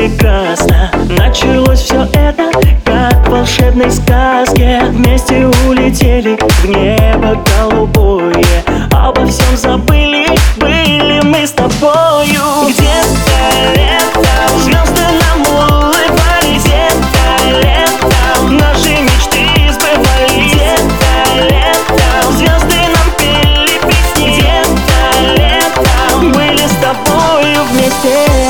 прекрасно. Началось все это, как в волшебной сказке. Вместе улетели в небо голубое. Обо всем забыли, были мы с тобою. Где-то летом звезды нам улыбались. Где-то летом наши мечты сбывались. Где-то летом звезды нам пели песни. Где-то летом были с тобою вместе.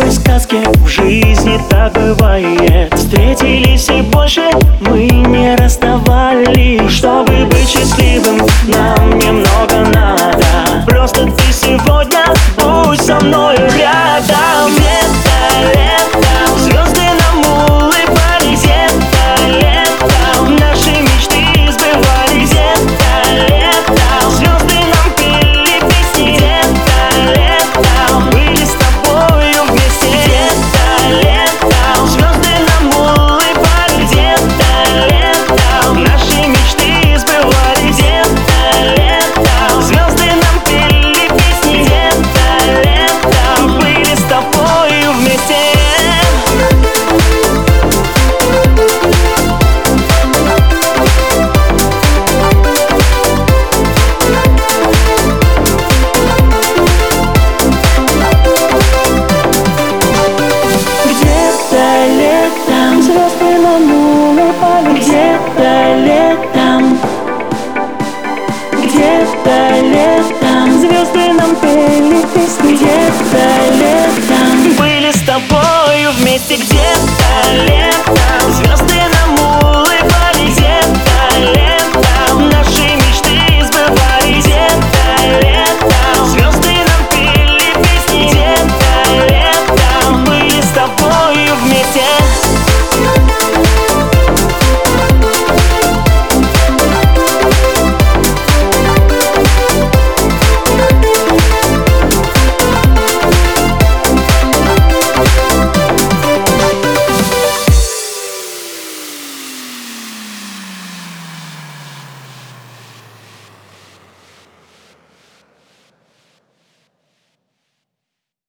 Красивой сказке в жизни так бывает. Встретились и больше мы не расставались Чтобы быть счастливым, нам немного надо. Просто ты сегодня будь со мной рядом Где-то летом. Звезды нам пели песни Где-то летом. Были с тобою вместе